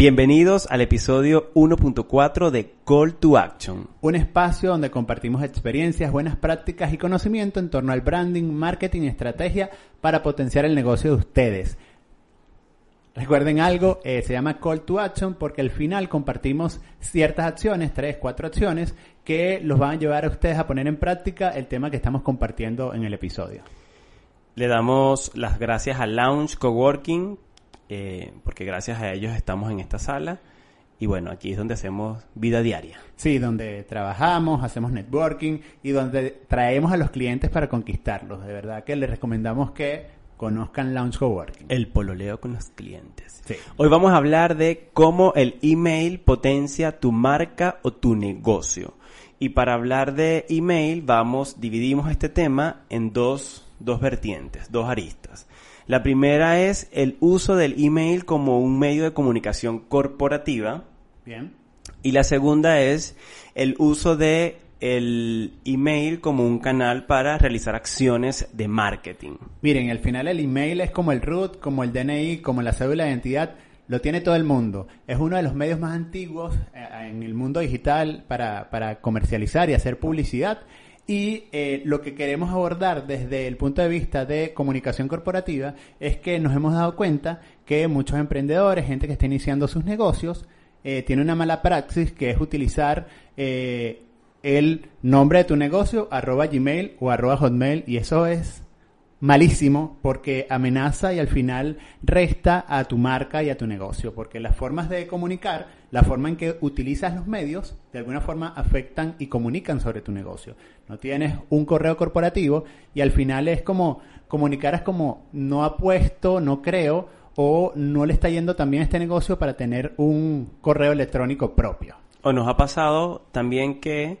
Bienvenidos al episodio 1.4 de Call to Action. Un espacio donde compartimos experiencias, buenas prácticas y conocimiento en torno al branding, marketing y estrategia para potenciar el negocio de ustedes. Recuerden algo, eh, se llama Call to Action porque al final compartimos ciertas acciones, tres, cuatro acciones, que los van a llevar a ustedes a poner en práctica el tema que estamos compartiendo en el episodio. Le damos las gracias a Lounge Coworking eh, porque gracias a ellos estamos en esta sala. Y bueno, aquí es donde hacemos vida diaria. Sí, donde trabajamos, hacemos networking y donde traemos a los clientes para conquistarlos. De verdad que les recomendamos que conozcan Launch Coworking. El pololeo con los clientes. Hoy vamos a hablar de cómo el email potencia tu marca o tu negocio. Y para hablar de email, vamos, dividimos este tema en dos, dos vertientes, dos aristas. La primera es el uso del email como un medio de comunicación corporativa. Bien. Y la segunda es el uso de el email como un canal para realizar acciones de marketing. Miren, al final el email es como el root, como el DNI, como la cédula de identidad, lo tiene todo el mundo. Es uno de los medios más antiguos eh, en el mundo digital para, para comercializar y hacer publicidad. Y eh, lo que queremos abordar desde el punto de vista de comunicación corporativa es que nos hemos dado cuenta que muchos emprendedores, gente que está iniciando sus negocios, eh, tiene una mala praxis que es utilizar eh, el nombre de tu negocio, arroba gmail o arroba hotmail, y eso es malísimo porque amenaza y al final resta a tu marca y a tu negocio, porque las formas de comunicar, la forma en que utilizas los medios, de alguna forma afectan y comunican sobre tu negocio. No tienes un correo corporativo y al final es como comunicar es como no apuesto, no creo o no le está yendo también a este negocio para tener un correo electrónico propio. O nos ha pasado también que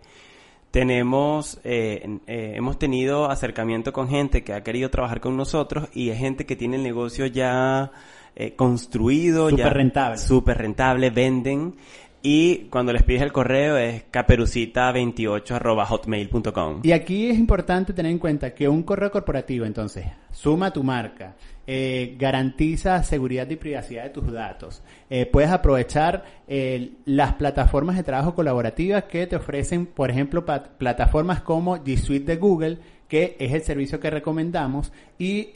tenemos, eh, eh, hemos tenido acercamiento con gente que ha querido trabajar con nosotros y es gente que tiene el negocio ya eh, construido, super rentable. Súper rentable, venden. Y cuando les pides el correo es caperucita28 hotmail.com. Y aquí es importante tener en cuenta que un correo corporativo, entonces, suma tu marca, eh, garantiza seguridad y privacidad de tus datos. Eh, puedes aprovechar eh, las plataformas de trabajo colaborativas que te ofrecen, por ejemplo, plataformas como G Suite de Google, que es el servicio que recomendamos. Y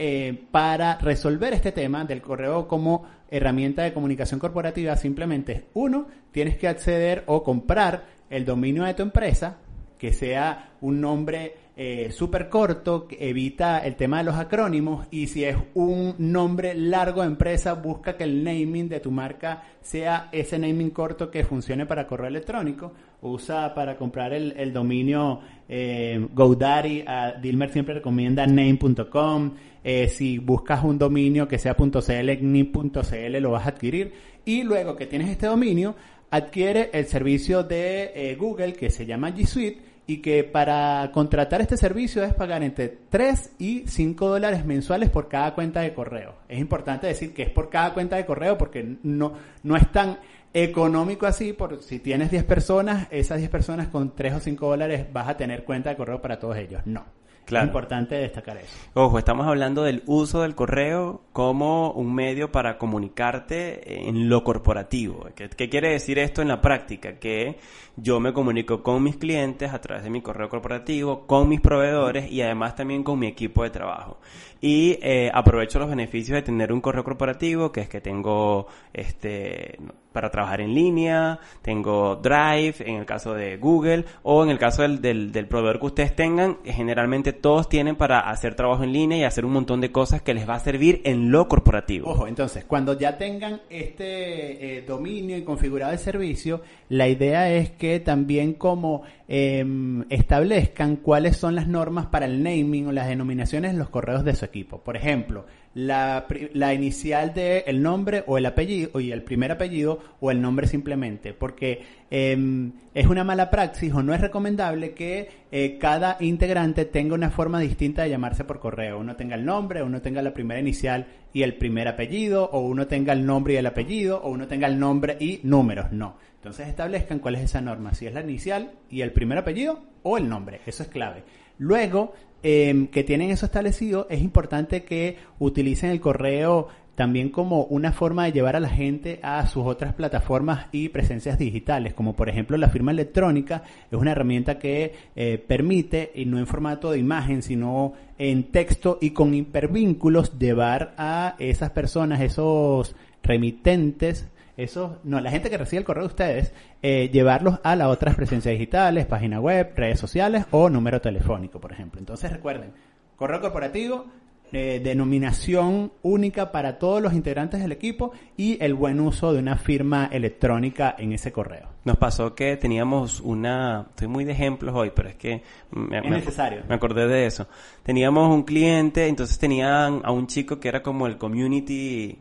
para resolver este tema del correo como herramienta de comunicación corporativa, simplemente, uno, tienes que acceder o comprar el dominio de tu empresa, que sea un nombre eh, súper corto, que evita el tema de los acrónimos y si es un nombre largo de empresa, busca que el naming de tu marca sea ese naming corto que funcione para correo electrónico. Usa para comprar el, dominio eh, GoDaddy, Dilmer siempre recomienda name.com. Eh, si buscas un dominio que sea .cl, ni.cl lo vas a adquirir. Y luego que tienes este dominio, adquiere el servicio de eh, Google que se llama G Suite y que para contratar este servicio es pagar entre 3 y 5 dólares mensuales por cada cuenta de correo. Es importante decir que es por cada cuenta de correo porque no, no es tan económico así, por si tienes 10 personas, esas 10 personas con 3 o 5 dólares vas a tener cuenta de correo para todos ellos. No. Es importante destacar eso. Ojo, estamos hablando del uso del correo como un medio para comunicarte en lo corporativo. ¿Qué, ¿Qué, quiere decir esto en la práctica? Que yo me comunico con mis clientes a través de mi correo corporativo, con mis proveedores y además también con mi equipo de trabajo. Y eh, aprovecho los beneficios de tener un correo corporativo, que es que tengo este para trabajar en línea, tengo Drive en el caso de Google o en el caso del, del, proveedor que ustedes tengan, generalmente todos tienen para hacer trabajo en línea y hacer un montón de cosas que les va a servir en lo corporativo. Ojo, entonces, cuando ya tengan este eh, dominio y configurado el servicio, la idea es que también como em, establezcan cuáles son las normas para el naming o las denominaciones en los correos de su equipo. Por ejemplo, la, inicial del el nombre o el apellido, y el primer apellido o el nombre simplemente, porque em, es una mala praxis o no es recomendable que eh, cada integrante tenga una forma distinta de llamarse por correo. Uno tenga el nombre, uno tenga la primera inicial y el primer apellido, o uno tenga el nombre y el apellido, o uno tenga el nombre y números. No. Entonces establezcan cuál es esa norma, si es la inicial y el primer apellido o el nombre. Eso es clave. Luego, Em, que tienen eso establecido, es importante que utilicen el correo también como una forma de llevar a la gente a sus otras plataformas y presencias digitales, como por ejemplo la firma electrónica es una herramienta que eh, permite, y no en formato de imagen, sino en texto y con hipervínculos, llevar a esas personas, esos remitentes, esos, no, la gente que recibe el correo de ustedes, eh, llevarlos a las otras presencias digitales, página web, redes sociales o número telefónico, por ejemplo. Entonces recuerden, correo corporativo, eh, denominación única para todos los integrantes del equipo y el buen uso de una firma electrónica en ese correo. Nos pasó que teníamos una, estoy muy de ejemplos hoy, pero es que me, es necesario. me acordé de eso. Teníamos un cliente, entonces tenían a un chico que era como el community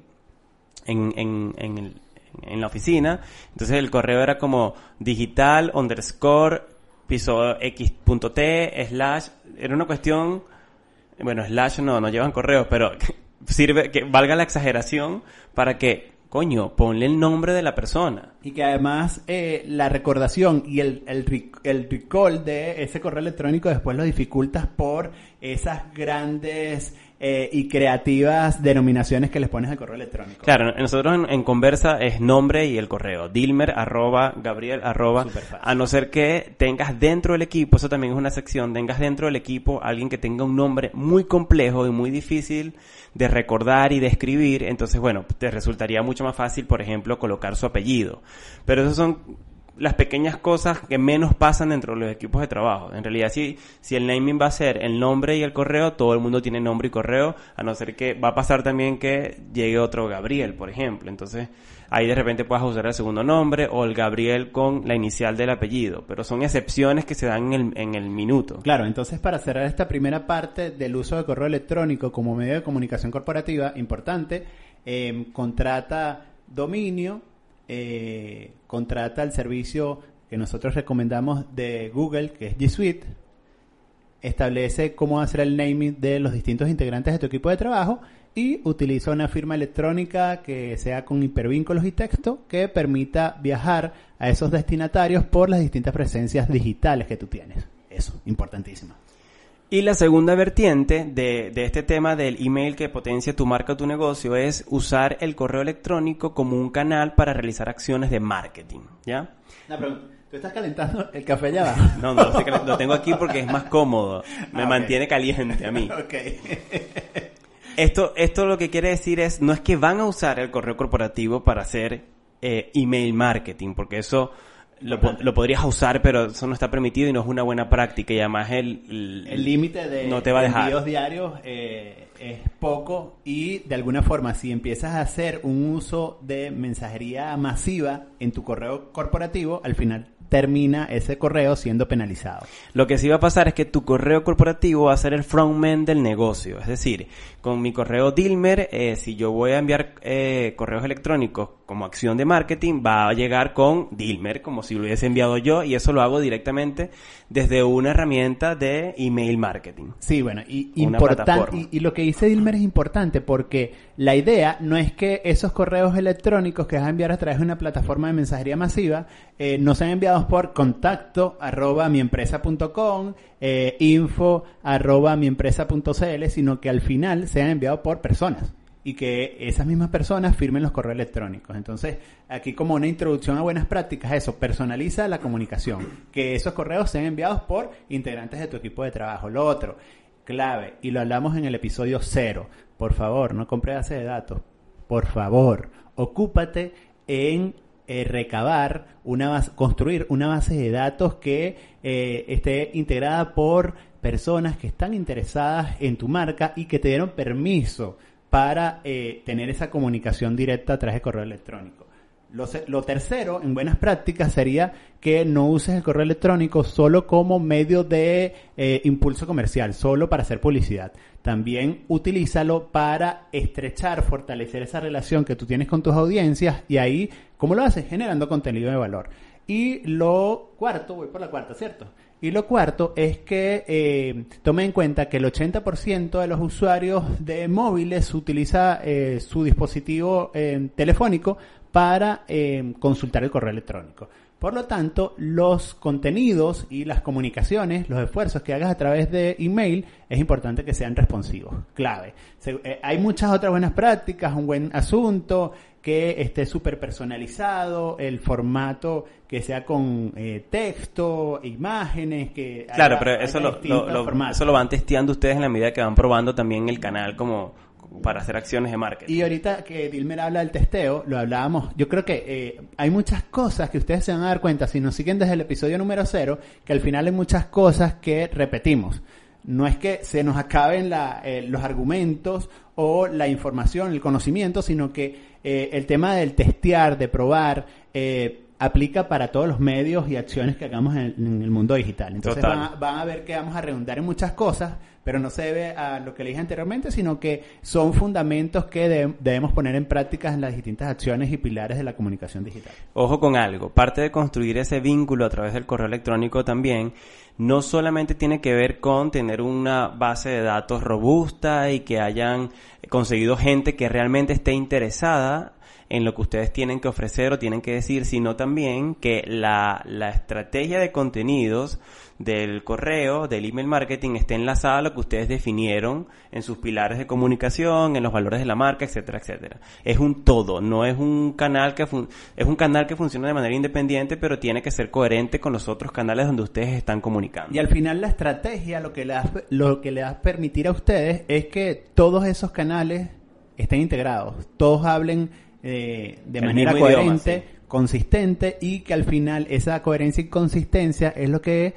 en, en, en, el, en la oficina, entonces el correo era como digital underscore piso x.t slash, era una cuestión bueno, slash no, no llevan correos, pero sirve que valga la exageración para que, coño, ponle el nombre de la persona. Y que además eh, la recordación y el, el, el recall de ese correo electrónico después lo dificultas por esas grandes eh, y creativas denominaciones que les pones al correo electrónico. Claro, nosotros en, Conversa es nombre y el correo. Dilmer arroba, Gabriel arroba, a no ser que tengas dentro del equipo, eso también es una sección, tengas dentro del equipo alguien que tenga un nombre muy complejo y muy difícil de recordar y de escribir, entonces bueno, te resultaría mucho más fácil, por ejemplo, colocar su apellido. Pero esos son las pequeñas cosas que menos pasan dentro de los equipos de trabajo. En realidad, si, si el naming va a ser el nombre y el correo, todo el mundo tiene nombre y correo, a no ser que va a pasar también que llegue otro Gabriel, por ejemplo. Entonces, ahí de repente puedas usar el segundo nombre o el Gabriel con la inicial del apellido, pero son excepciones que se dan en el, en el minuto. Claro, entonces para cerrar esta primera parte del uso de correo electrónico como medio de comunicación corporativa, importante, eh, contrata dominio, eh, contrata el servicio que nosotros recomendamos de Google, que es G Suite, establece cómo hacer el naming de los distintos integrantes de tu equipo de trabajo y utiliza una firma electrónica que sea con hipervínculos y texto que permita viajar a esos destinatarios por las distintas presencias digitales que tú tienes. Eso, importantísimo. Y la segunda vertiente de, de, este tema del email que potencia tu marca o tu negocio es usar el correo electrónico como un canal para realizar acciones de marketing, ¿ya? No, pero ¿tú estás calentando el café ya no, no, lo tengo aquí porque es más cómodo, me ah, mantiene caliente a mí. okay. esto, esto lo que quiere decir es, no es que van a usar el correo corporativo para hacer eh, email marketing, porque eso lo, lo, podrías usar, pero eso no está permitido y no es una buena práctica. Y además el límite de no te va a dejar. envíos diarios eh, es poco y de alguna forma si empiezas a hacer un uso de mensajería masiva en tu correo corporativo, al final termina ese correo siendo penalizado. Lo que sí va a pasar es que tu correo corporativo va a ser el frontman del negocio. Es decir, con mi correo Dilmer, eh, si yo voy a enviar eh, correos electrónicos como acción de marketing, va a llegar con Dilmer, como si lo hubiese enviado yo, y eso lo hago directamente desde una herramienta de email marketing. Sí, bueno, y, importante, y, lo que dice Dilmer es importante porque la idea no es que esos correos electrónicos que vas a enviar a través de una plataforma de mensajería masiva eh, no sean enviados por contacto arroba miempresa.com, eh, info arroba miempresa.cl, sino que al final sean enviados por personas y que esas mismas personas firmen los correos electrónicos. Entonces, aquí como una introducción a buenas prácticas, eso, personaliza la comunicación, que esos correos sean enviados por integrantes de tu equipo de trabajo. Lo otro, clave, y lo hablamos en el episodio cero, por favor, no compre base de datos, por favor, ocúpate en eh, recabar una base, construir una base de datos que eh, esté integrada por personas que están interesadas en tu marca y que te dieron permiso para eh, tener esa comunicación directa a través de correo electrónico. Lo, tercero, en buenas prácticas, sería que no uses el correo electrónico solo como medio de eh, impulso comercial, solo para hacer publicidad. También utilízalo para estrechar, fortalecer esa relación que tú tienes con tus audiencias y ahí, ¿cómo lo haces? Generando contenido de valor. Y lo cuarto, voy por la cuarta, ¿cierto? Y lo cuarto es que eh, tome en cuenta que el 80% de los usuarios de móviles utiliza eh, su dispositivo eh, telefónico para eh, consultar el correo electrónico. Por lo tanto, los contenidos y las comunicaciones, los esfuerzos que hagas a través de email, es importante que sean responsivos, clave. Eh, hay muchas otras buenas prácticas, un buen asunto, que esté súper personalizado, el formato que sea con eh, texto, imágenes, que... Claro, pero eso lo, eso lo van testeando ustedes en la medida que van probando también el canal como para hacer acciones de marketing. Y ahorita que Dilmer habla del testeo, lo hablábamos, yo creo que eh, hay muchas cosas que ustedes se van a dar cuenta si nos siguen desde el episodio número cero, que al final hay muchas cosas que repetimos. No es que se nos acaben la, eh, los argumentos o la información, el conocimiento, sino que eh, el tema del testear, de probar, aplica para todos los medios y acciones que hagamos en, el mundo digital. Entonces van van a, ver que vamos a redundar en muchas cosas, pero no se debe a lo que le dije anteriormente, sino que son fundamentos que debemos poner en práctica en las distintas acciones y pilares de la comunicación digital. Ojo con algo, parte de construir ese vínculo a través del correo electrónico también no solamente tiene que ver con tener una base de datos robusta y que hayan conseguido gente que realmente esté interesada en lo que ustedes tienen que ofrecer o tienen que decir, sino también que la, la estrategia de contenidos del correo, del email marketing, esté enlazada a lo que ustedes definieron en sus pilares de comunicación, en los valores de la marca, etcétera, etcétera. Es un todo, no es un canal que es un canal que funciona de manera independiente, pero tiene que ser coherente con los otros canales donde ustedes están comunicando. Y al final la estrategia lo que le va, lo que le a permitir a ustedes es que todos esos canales estén integrados, todos hablen eh, de manera coherente, consistente y que al final esa coherencia y consistencia es lo que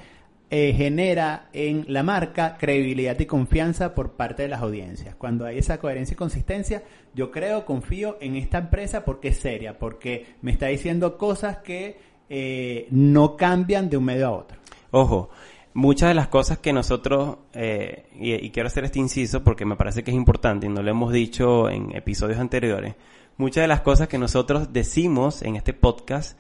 eh, genera en la marca credibilidad y confianza por parte de las audiencias. Cuando hay esa coherencia y consistencia, yo creo, confío en esta empresa porque es seria, porque me está diciendo cosas que eh, no cambian de un medio a otro. Ojo, muchas de las cosas que nosotros, y, y, quiero hacer este inciso porque me parece que es importante y no lo hemos dicho en episodios anteriores, muchas de las cosas que nosotros decimos en este podcast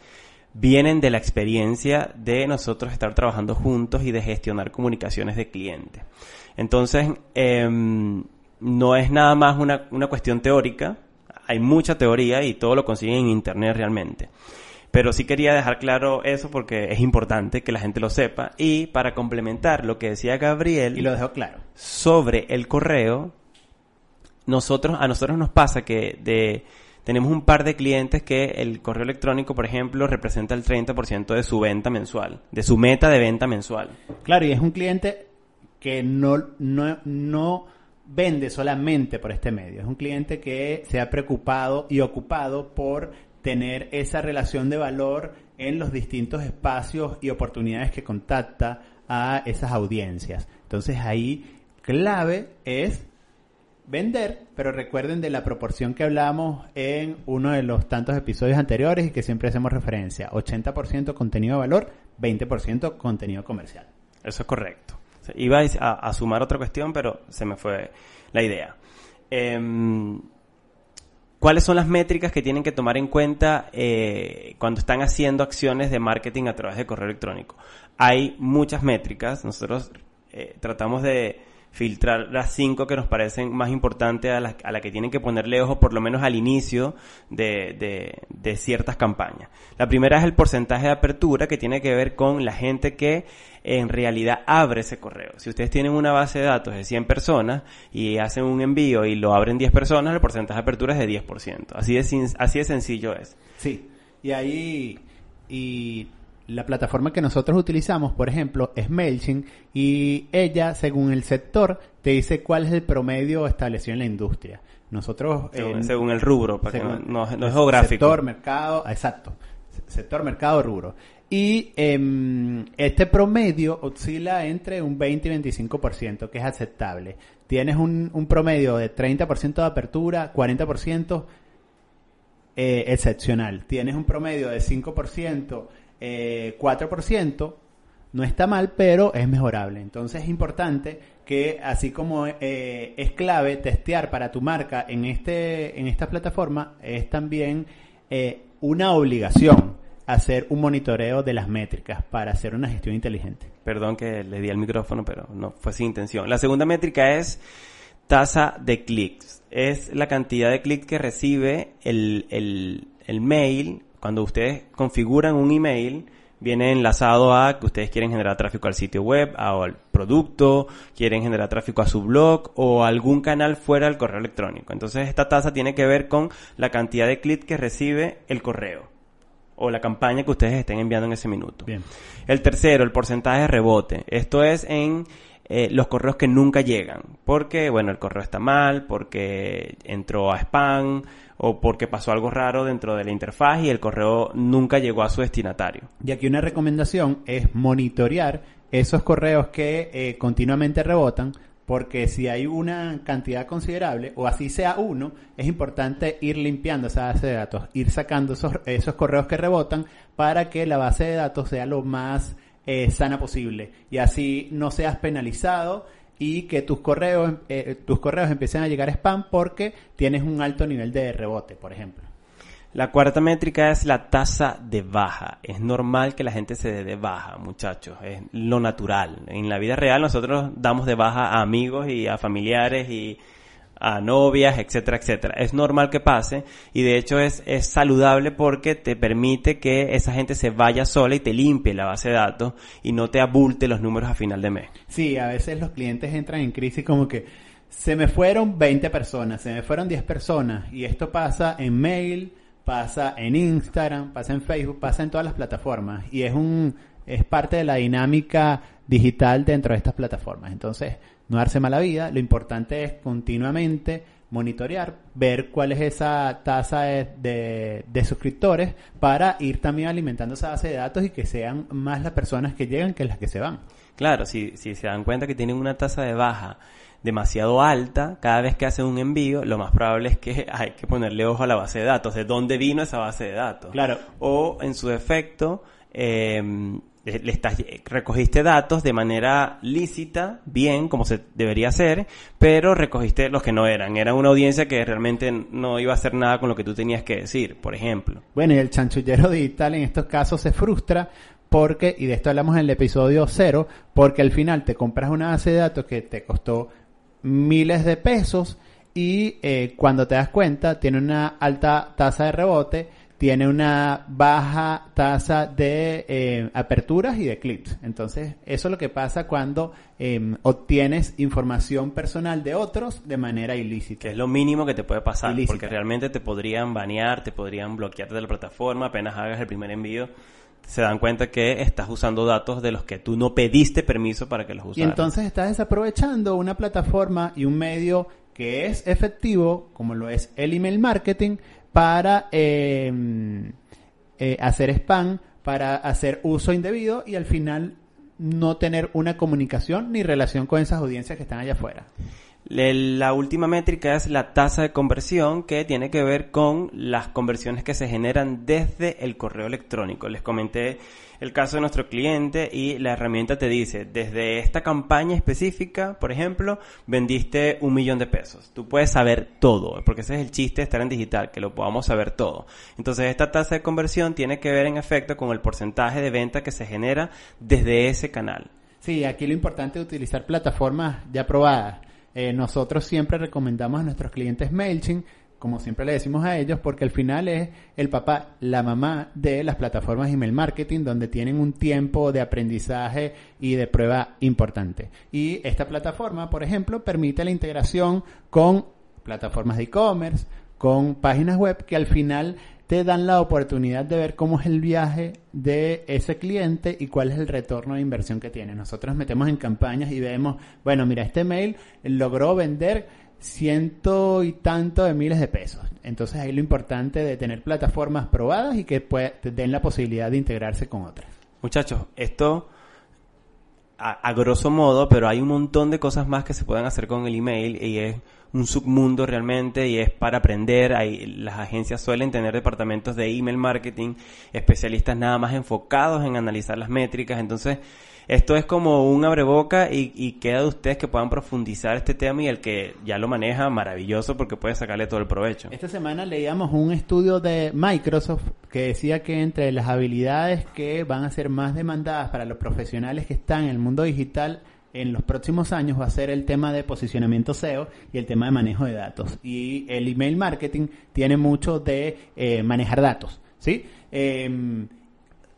vienen de la experiencia de nosotros estar trabajando juntos y de gestionar comunicaciones de clientes. Entonces, em, no es nada más una, una cuestión teórica, hay mucha teoría y todo lo consiguen en Internet realmente. Pero sí quería dejar claro eso porque es importante que la gente lo sepa. Y para complementar lo que decía Gabriel. Y lo dejó claro. Sobre el correo, nosotros, a nosotros nos pasa que de tenemos un par de clientes que el correo electrónico, por ejemplo, representa el 30% de su venta mensual, de su meta de venta mensual. Claro, y es un cliente que no, no, no vende solamente por este medio, es un cliente que se ha preocupado y ocupado por tener esa relación de valor en los distintos espacios y oportunidades que contacta a esas audiencias. Entonces ahí clave es vender, pero recuerden de la proporción que hablamos en uno de los tantos episodios anteriores y que siempre hacemos referencia. 80% contenido de valor, 20% contenido comercial. Eso es correcto. Iba a, sumar otra cuestión, pero se me fue la idea. Em, ¿Cuáles son las métricas que tienen que tomar en cuenta eh, cuando están haciendo acciones de marketing a través de correo electrónico? Hay muchas métricas. Nosotros eh, tratamos de filtrar las cinco que nos parecen más importantes a las a la que tienen que ponerle ojo por lo menos al inicio de, de, ciertas campañas. La primera es el porcentaje de apertura que tiene que ver con la gente que en realidad abre ese correo. Si ustedes tienen una base de datos de 100 personas y hacen un envío y lo abren 10 personas, el porcentaje de apertura es de 10%. Así de, así de sencillo es. Sí, y ahí y la plataforma que nosotros utilizamos, por ejemplo, es MailChimp y ella, según el sector, te dice cuál es el promedio establecido en la industria. Nosotros... Según, el rubro, para que no, es geográfico. Sector, mercado, exacto. Sector, mercado, rubro. Y eh, este promedio oscila entre un 20 y 25%, que es aceptable. Tienes un, un promedio de 30% de apertura, 40% eh, excepcional. Tienes un promedio de 5% eh, 4%, no está mal, pero es mejorable. Entonces es importante que así como eh, es clave testear para tu marca en, este, en esta plataforma, es también eh, una obligación hacer un monitoreo de las métricas para hacer una gestión inteligente. Perdón que le di al micrófono, pero no fue sin intención. La segunda métrica es tasa de clics. Es la cantidad de clics que recibe el, el mail, cuando ustedes configuran un email, viene enlazado a que ustedes quieren generar tráfico al sitio web, al producto, quieren generar tráfico a su blog o algún canal fuera del correo electrónico. Entonces esta tasa tiene que ver con la cantidad de clics que recibe el correo o la campaña que ustedes estén enviando en ese minuto. Bien. El tercero, el porcentaje de rebote. Esto es en eh, los correos que nunca llegan. Porque, bueno, el correo está mal, porque entró a spam o porque pasó algo raro dentro de la interfaz y el correo nunca llegó a su destinatario. Y aquí una recomendación es monitorear esos correos que eh, continuamente rebotan, porque si hay una cantidad considerable, o así sea uno, es importante ir limpiando esa base de datos, ir sacando esos, esos correos que rebotan para que la base de datos sea lo más eh, sana posible y así no seas penalizado y que tus correos, eh, tus correos empiecen a llegar a spam porque tienes un alto nivel de rebote, por ejemplo. La cuarta métrica es la tasa de baja. Es normal que la gente se dé de baja, muchachos. Es lo natural. En la vida real nosotros damos de baja a amigos y a familiares y a novias, etcétera, etcétera. Es normal que pase y de hecho es, es saludable porque te permite que esa gente se vaya sola y te limpie la base de datos y no te abulte los números a final de mes. Sí, a veces los clientes entran en crisis como que se me fueron 20 personas, se me fueron 10 personas y esto pasa en mail, pasa en Instagram, pasa en Facebook, pasa en todas las plataformas y es un es parte de la dinámica digital dentro de estas plataformas. Entonces, no darse mala vida, lo importante es continuamente monitorear, ver cuál es esa tasa de, de, suscriptores para ir también alimentando esa base de datos y que sean más las personas que llegan que las que se van. Claro, si, si se dan cuenta que tienen una tasa de baja demasiado alta, cada vez que hacen un envío, lo más probable es que hay que ponerle ojo a la base de datos, de dónde vino esa base de datos. Claro. O en su defecto, eh, le estás, recogiste datos de manera lícita, bien, como se debería hacer, pero recogiste los que no eran. Era una audiencia que realmente no iba a hacer nada con lo que tú tenías que decir, por ejemplo. Bueno, y el chanchullero digital en estos casos se frustra porque, y de esto hablamos en el episodio cero, porque al final te compras una base de datos que te costó miles de pesos y eh, cuando te das cuenta tiene una alta tasa de rebote tiene una baja tasa de eh, aperturas y de clics. Entonces, eso es lo que pasa cuando em, obtienes información personal de otros de manera ilícita. Que es lo mínimo que te puede pasar, porque realmente te podrían banear, te podrían bloquear de la plataforma apenas hagas el primer envío. Se dan cuenta que estás usando datos de los que tú no pediste permiso para que los usaran. Y entonces estás desaprovechando una plataforma y un medio que es efectivo, como lo es el email marketing, para em, eh, hacer spam, para hacer uso indebido y al final no tener una comunicación ni relación con esas audiencias que están allá afuera. La última métrica es la tasa de conversión que tiene que ver con las conversiones que se generan desde el correo electrónico. Les comenté el caso de nuestro cliente y la herramienta te dice, desde esta campaña específica, por ejemplo, vendiste un millón de pesos. Tú puedes saber todo, porque ese es el chiste de estar en digital, que lo podamos saber todo. Entonces, esta tasa de conversión tiene que ver en efecto con el porcentaje de venta que se genera desde ese canal. Sí, aquí lo importante es utilizar plataformas ya probadas. Eh, nosotros siempre recomendamos a nuestros clientes MailChimp como siempre le decimos a ellos, porque al final es el papá, la mamá de las plataformas email marketing, donde tienen un tiempo de aprendizaje y de prueba importante. Y esta plataforma, por ejemplo, permite la integración con plataformas de e-commerce, con páginas web que al final te dan la oportunidad de ver cómo es el viaje de ese cliente y cuál es el retorno de inversión que tiene. Nosotros metemos en campañas y vemos, bueno, mira, este mail logró vender ciento y tanto de miles de pesos. Entonces ahí lo importante de tener plataformas probadas y que te den la posibilidad de integrarse con otras. Muchachos, esto a, grosso modo, pero hay un montón de cosas más que se pueden hacer con el email y es un submundo realmente y es para aprender. Hay, las agencias suelen tener departamentos de email marketing, especialistas nada más enfocados en analizar las métricas. Entonces, esto es como un abreboca y, y queda de ustedes que puedan profundizar este tema y el que ya lo maneja, maravilloso porque puede sacarle todo el provecho. Esta semana leíamos un estudio de Microsoft que decía que entre las habilidades que van a ser más demandadas para los profesionales que están en el mundo digital en los próximos años va a ser el tema de posicionamiento SEO y el tema de manejo de datos. Y el email marketing tiene mucho de eh, manejar datos, ¿sí? Em,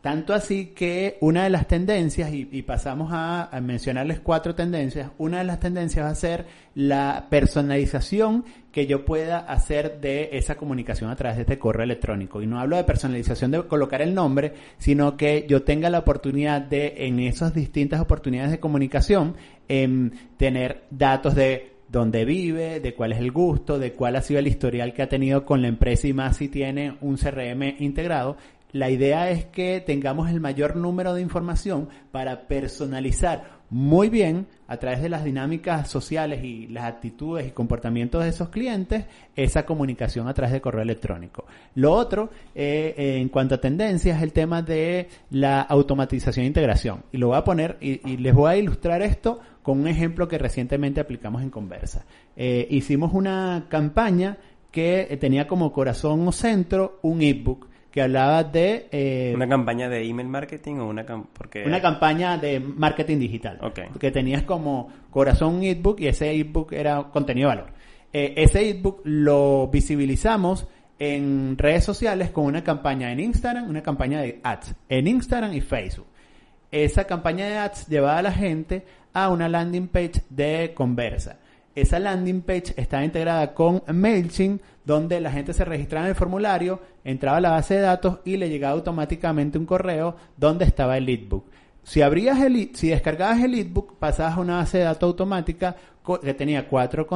tanto así que una de las tendencias, y, pasamos a, mencionarles cuatro tendencias, una de las tendencias va a ser la personalización que yo pueda hacer de esa comunicación a través de este correo electrónico. Y no hablo de personalización de colocar el nombre, sino que yo tenga la oportunidad de, en esas distintas oportunidades de comunicación, em, tener datos de dónde vive, de cuál es el gusto, de cuál ha sido el historial que ha tenido con la empresa y más si tiene un CRM integrado la idea es que tengamos el mayor número de información para personalizar muy bien a través de las dinámicas sociales y las actitudes y comportamientos de esos clientes esa comunicación a través de correo electrónico. Lo otro, eh, en cuanto a tendencias, es el tema de la automatización e integración. Y lo voy a poner y, les voy a ilustrar esto con un ejemplo que recientemente aplicamos en Conversa. Eh, hicimos una campaña que tenía como corazón o centro un ebook que hablaba de... Eh, ¿Una campaña de email marketing o una porque... Una campaña de marketing digital. Que tenías como corazón un ebook y ese ebook era contenido de valor. Eh, ese ebook lo visibilizamos en redes sociales con una campaña en Instagram, una campaña de ads en Instagram y Facebook. Esa campaña de ads llevaba a la gente a una landing page de conversa. Esa landing page estaba integrada con MailChimp, donde la gente se registraba en el formulario, entraba a la base de datos y le llegaba automáticamente un correo donde estaba el leadbook. Si abrías el, si descargabas el leadbook, pasabas a una base de datos automática que tenía cuatro,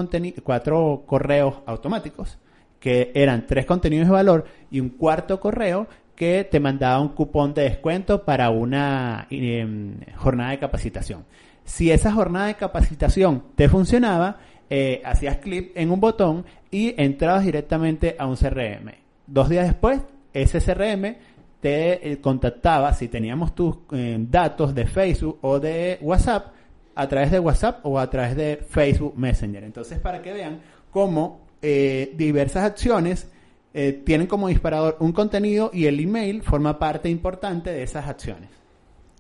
cuatro correos automáticos, que eran tres contenidos de valor y un cuarto correo que te mandaba un cupón de descuento para una em, jornada de capacitación. Si esa jornada de capacitación te funcionaba, eh, hacías clic en un botón y entrabas directamente a un CRM. Dos días después, ese CRM te eh, contactaba si teníamos tus eh, datos de Facebook o de WhatsApp a través de WhatsApp o a través de Facebook Messenger. Entonces, para que vean cómo diversas acciones tienen como disparador un contenido y el email forma parte importante de esas acciones.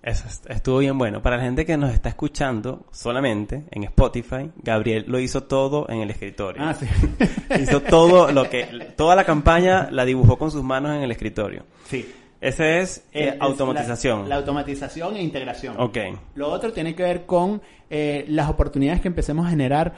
Eso estuvo bien bueno. Para la gente que nos está escuchando solamente en Spotify, Gabriel lo hizo todo en el escritorio. Ah, sí. hizo todo lo que, toda la campaña la dibujó con sus manos en el escritorio. Sí. Ese es, eh, automatización. La, automatización e integración. Ok. Lo otro tiene que ver con eh, las oportunidades que empecemos a generar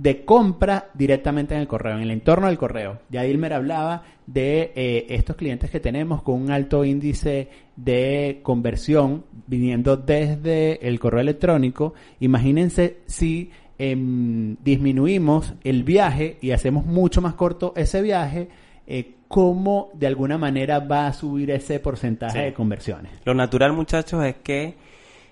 de compra directamente en el correo, en el entorno del correo. Ya Dilmer hablaba de eh, estos clientes que tenemos con un alto índice de conversión viniendo desde el correo electrónico. Imagínense si em, disminuimos el viaje y hacemos mucho más corto ese viaje, eh, cómo de alguna manera va a subir ese porcentaje de conversiones. Lo natural, muchachos, es que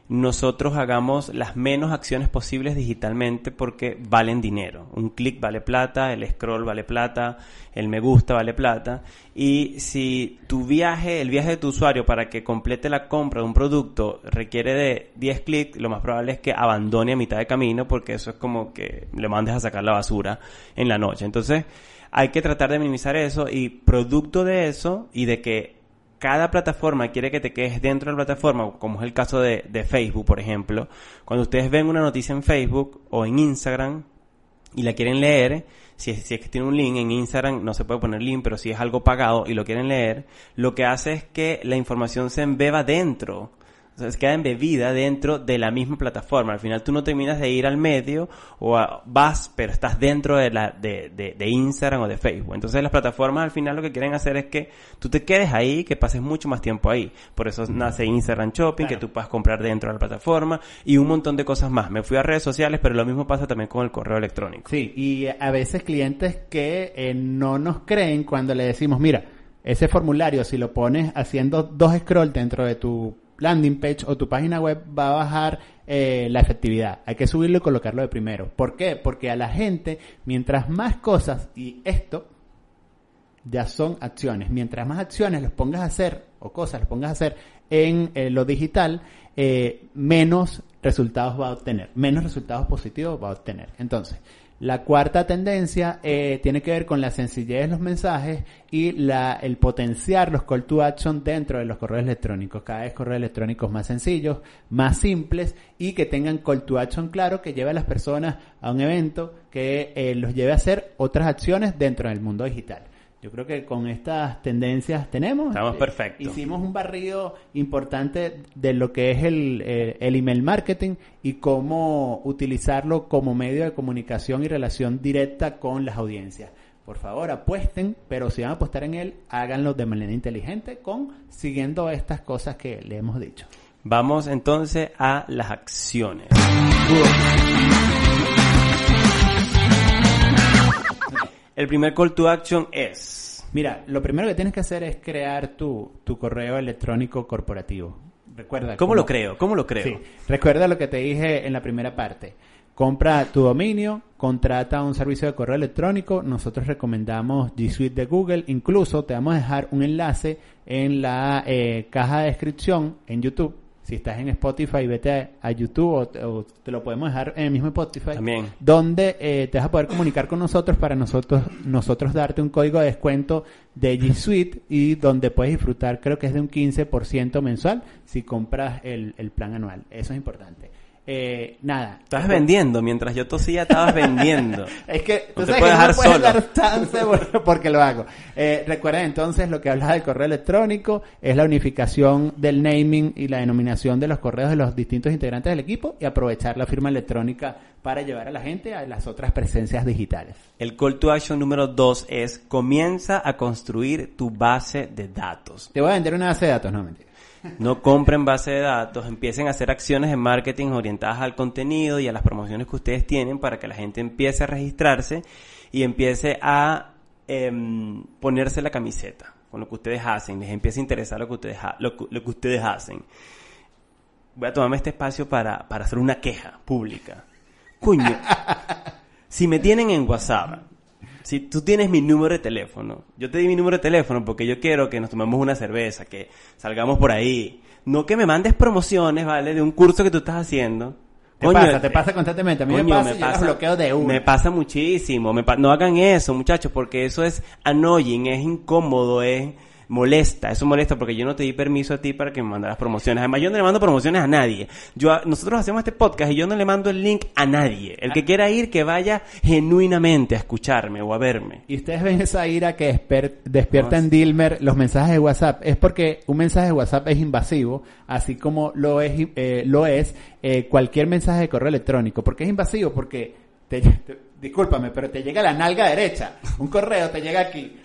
nosotros hagamos las menos acciones posibles digitalmente porque valen dinero. Un clic vale plata, el scroll vale plata, el me gusta vale plata. Y si tu viaje, el viaje de tu usuario para que complete la compra de un producto requiere de 10 clics, lo más probable es que abandone a mitad de camino porque eso es como que le mandes a sacar la basura en la noche. Entonces hay que tratar de minimizar eso y producto de eso y de que cada plataforma quiere que te quedes dentro de la plataforma, como es el caso de, Facebook, por ejemplo. Cuando ustedes ven una noticia en Facebook o en Instagram y la quieren leer, si es, si es que tiene un link en Instagram, no se puede poner link, pero si es algo pagado y lo quieren leer, lo que hace es que la información se embeba dentro se queda embebida dentro de la misma plataforma. Al final tú no terminas de ir al medio o vas, pero estás dentro de, la, de, de, Instagram o de Facebook. Entonces las plataformas al final lo que quieren hacer es que tú te quedes ahí, que pases mucho más tiempo ahí. Por eso nace Instagram Shopping, que tú puedas comprar dentro de la plataforma y un montón de cosas más. Me fui a redes sociales, pero lo mismo pasa también con el correo electrónico. Sí, y a veces clientes que eh, no nos creen cuando le decimos, mira, ese formulario, si lo pones haciendo dos scrolls dentro de tu landing page o tu página web va a bajar eh, la efectividad. Hay que subirlo y colocarlo de primero. ¿Por qué? Porque a la gente, mientras más cosas, y esto ya son acciones, mientras más acciones los pongas a hacer, o cosas los pongas a hacer en eh, lo digital, eh, menos resultados va a obtener, menos resultados positivos va a obtener. Entonces, La cuarta tendencia eh, tiene que ver con la sencillez de los mensajes y la, el potenciar los call to action dentro de los correos electrónicos. Cada vez correos electrónicos más sencillos, más simples y que tengan call to action claro que lleve a las personas a un evento que eh, los lleve a hacer otras acciones dentro del mundo digital. Yo creo que con estas tendencias tenemos. Estamos eh, perfectos. hicimos un barrido importante de lo que es el, el email marketing y cómo utilizarlo como medio de comunicación y relación directa con las audiencias. Por favor, apuesten, pero si van a apostar en él, háganlo de manera inteligente con siguiendo estas cosas que le hemos dicho. Vamos entonces a las acciones. El primer call to action es... Mira, lo primero que tienes que hacer es crear tu, tu correo electrónico corporativo. Recuerda. ¿Cómo lo creo? ¿Cómo lo creo? Sí, recuerda lo que te dije en la primera parte. Compra tu dominio, contrata un servicio de correo electrónico. Nosotros recomendamos G Suite de Google. Incluso te vamos a dejar un enlace en la eh, caja de descripción en YouTube. Si estás en Spotify, vete a, a YouTube o, te- o te lo podemos dejar en el mismo Spotify. También. Donde eh, te vas a poder comunicar con nosotros para nosotros nosotros darte un código de descuento de G Suite y donde puedes disfrutar, creo que es de un 15% mensual si compras el, el plan anual. Eso es importante. Eh, nada. Estabas vendiendo. Mientras yo tosía, estabas vendiendo. Es que tú No sabes puedes que no dejar me puedes dar chance porque lo hago. Eh, recuerden entonces lo que hablaba del correo electrónico es la unificación del naming y la denominación de los correos de los distintos integrantes del equipo y aprovechar la firma electrónica para llevar a la gente a las otras presencias digitales. El call to action número dos es comienza a construir tu base de datos. Te voy a vender una base de datos, no mentira. No compren base de datos, empiecen a hacer acciones de marketing orientadas al contenido y a las promociones que ustedes tienen para que la gente empiece a registrarse y empiece a em, ponerse la camiseta con lo que ustedes hacen, les empiece a interesar lo que ustedes, ha- lo, que- lo que ustedes hacen. Voy a tomarme este espacio para, para hacer una queja pública. Coño, si me tienen en WhatsApp, si tú tienes mi número de teléfono, yo te di mi número de teléfono porque yo quiero que nos tomemos una cerveza, que salgamos por ahí. No que me mandes promociones, ¿vale? De un curso que tú estás haciendo. Te Coño, pasa, te eh, pasa constantemente. A mí me coño, pasa y yo los bloqueo de una. Me pasa muchísimo. me pa- no hagan eso, muchachos, porque eso es annoying, es incómodo, es molesta. Eso molesta porque yo no te di permiso a ti para que me mandaras promociones. Además, yo no le mando promociones a nadie. Yo, a- nosotros hacemos este podcast y yo no le mando el link a nadie. El que quiera ir, que vaya genuinamente a escucharme o a verme. Y ustedes ven esa ira que despierta en Dilmer los mensajes de WhatsApp. Es porque un mensaje de WhatsApp es invasivo, así como lo es, eh, lo es eh, cualquier mensaje de correo electrónico. ¿Por qué es invasivo? Porque, te, te- discúlpame, pero te llega la nalga derecha. Un correo te llega aquí.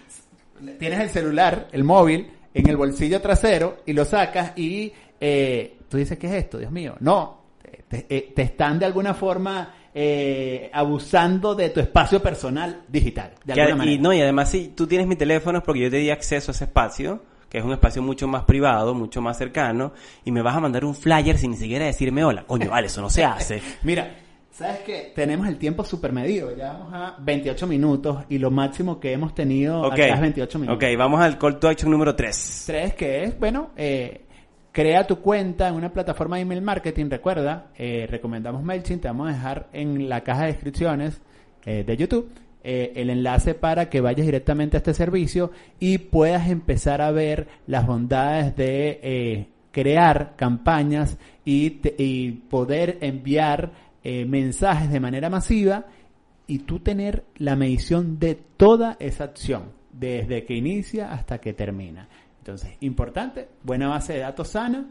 Tienes el celular, el móvil, en el bolsillo trasero y lo sacas y eh, tú dices, ¿qué es esto? Dios mío. No, te, te- eh, te están de alguna forma eh, abusando de tu espacio personal digital. De alguna y manera. no, y además si tú tienes mi teléfono es porque yo te di acceso a ese espacio, que es un espacio mucho más privado, mucho más cercano, y me vas a mandar un flyer sin ni siquiera decirme hola. Coño, vale, eso no se hace. Mira, ¿sabes qué? Tenemos el tiempo súper medido. Ya vamos a 28 minutos y lo máximo que hemos tenido Ok, acá es 28 minutos. ok, vamos al call to action número 3. Tres, que es, bueno, eh, crea tu cuenta en una plataforma de email marketing. Recuerda, eh, recomendamos MailChimp. Te vamos a dejar en la caja de descripciones eh, de YouTube eh, el enlace para que vayas directamente a este servicio y puedas empezar a ver las bondades de eh, crear campañas y, te- y poder enviar eh, mensajes de manera masiva y tú tener la medición de toda esa acción, desde que inicia hasta que termina. Entonces, importante, buena base de datos sana,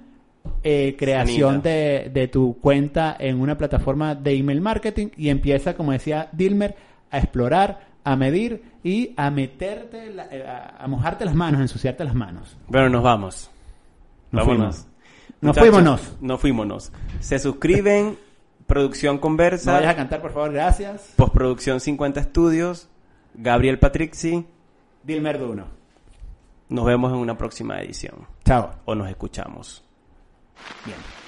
eh, creación de, de tu cuenta en una plataforma de email marketing y empieza, como decía Dilmer, a explorar, a medir y a meterte, la- eh, a, a mojarte las manos, a ensuciarte las manos. Bueno, nos vamos. Nos Vámonos. fuimos. Nos fuímonos. Nos fuímonos. Se suscriben, Producción No Conversa, vayas a cantar, por favor, gracias. Postproducción 50 Estudios, Gabriel Patrixi. Dilmer Duno. Nos vemos en una próxima edición. Chao. O nos escuchamos. Bien.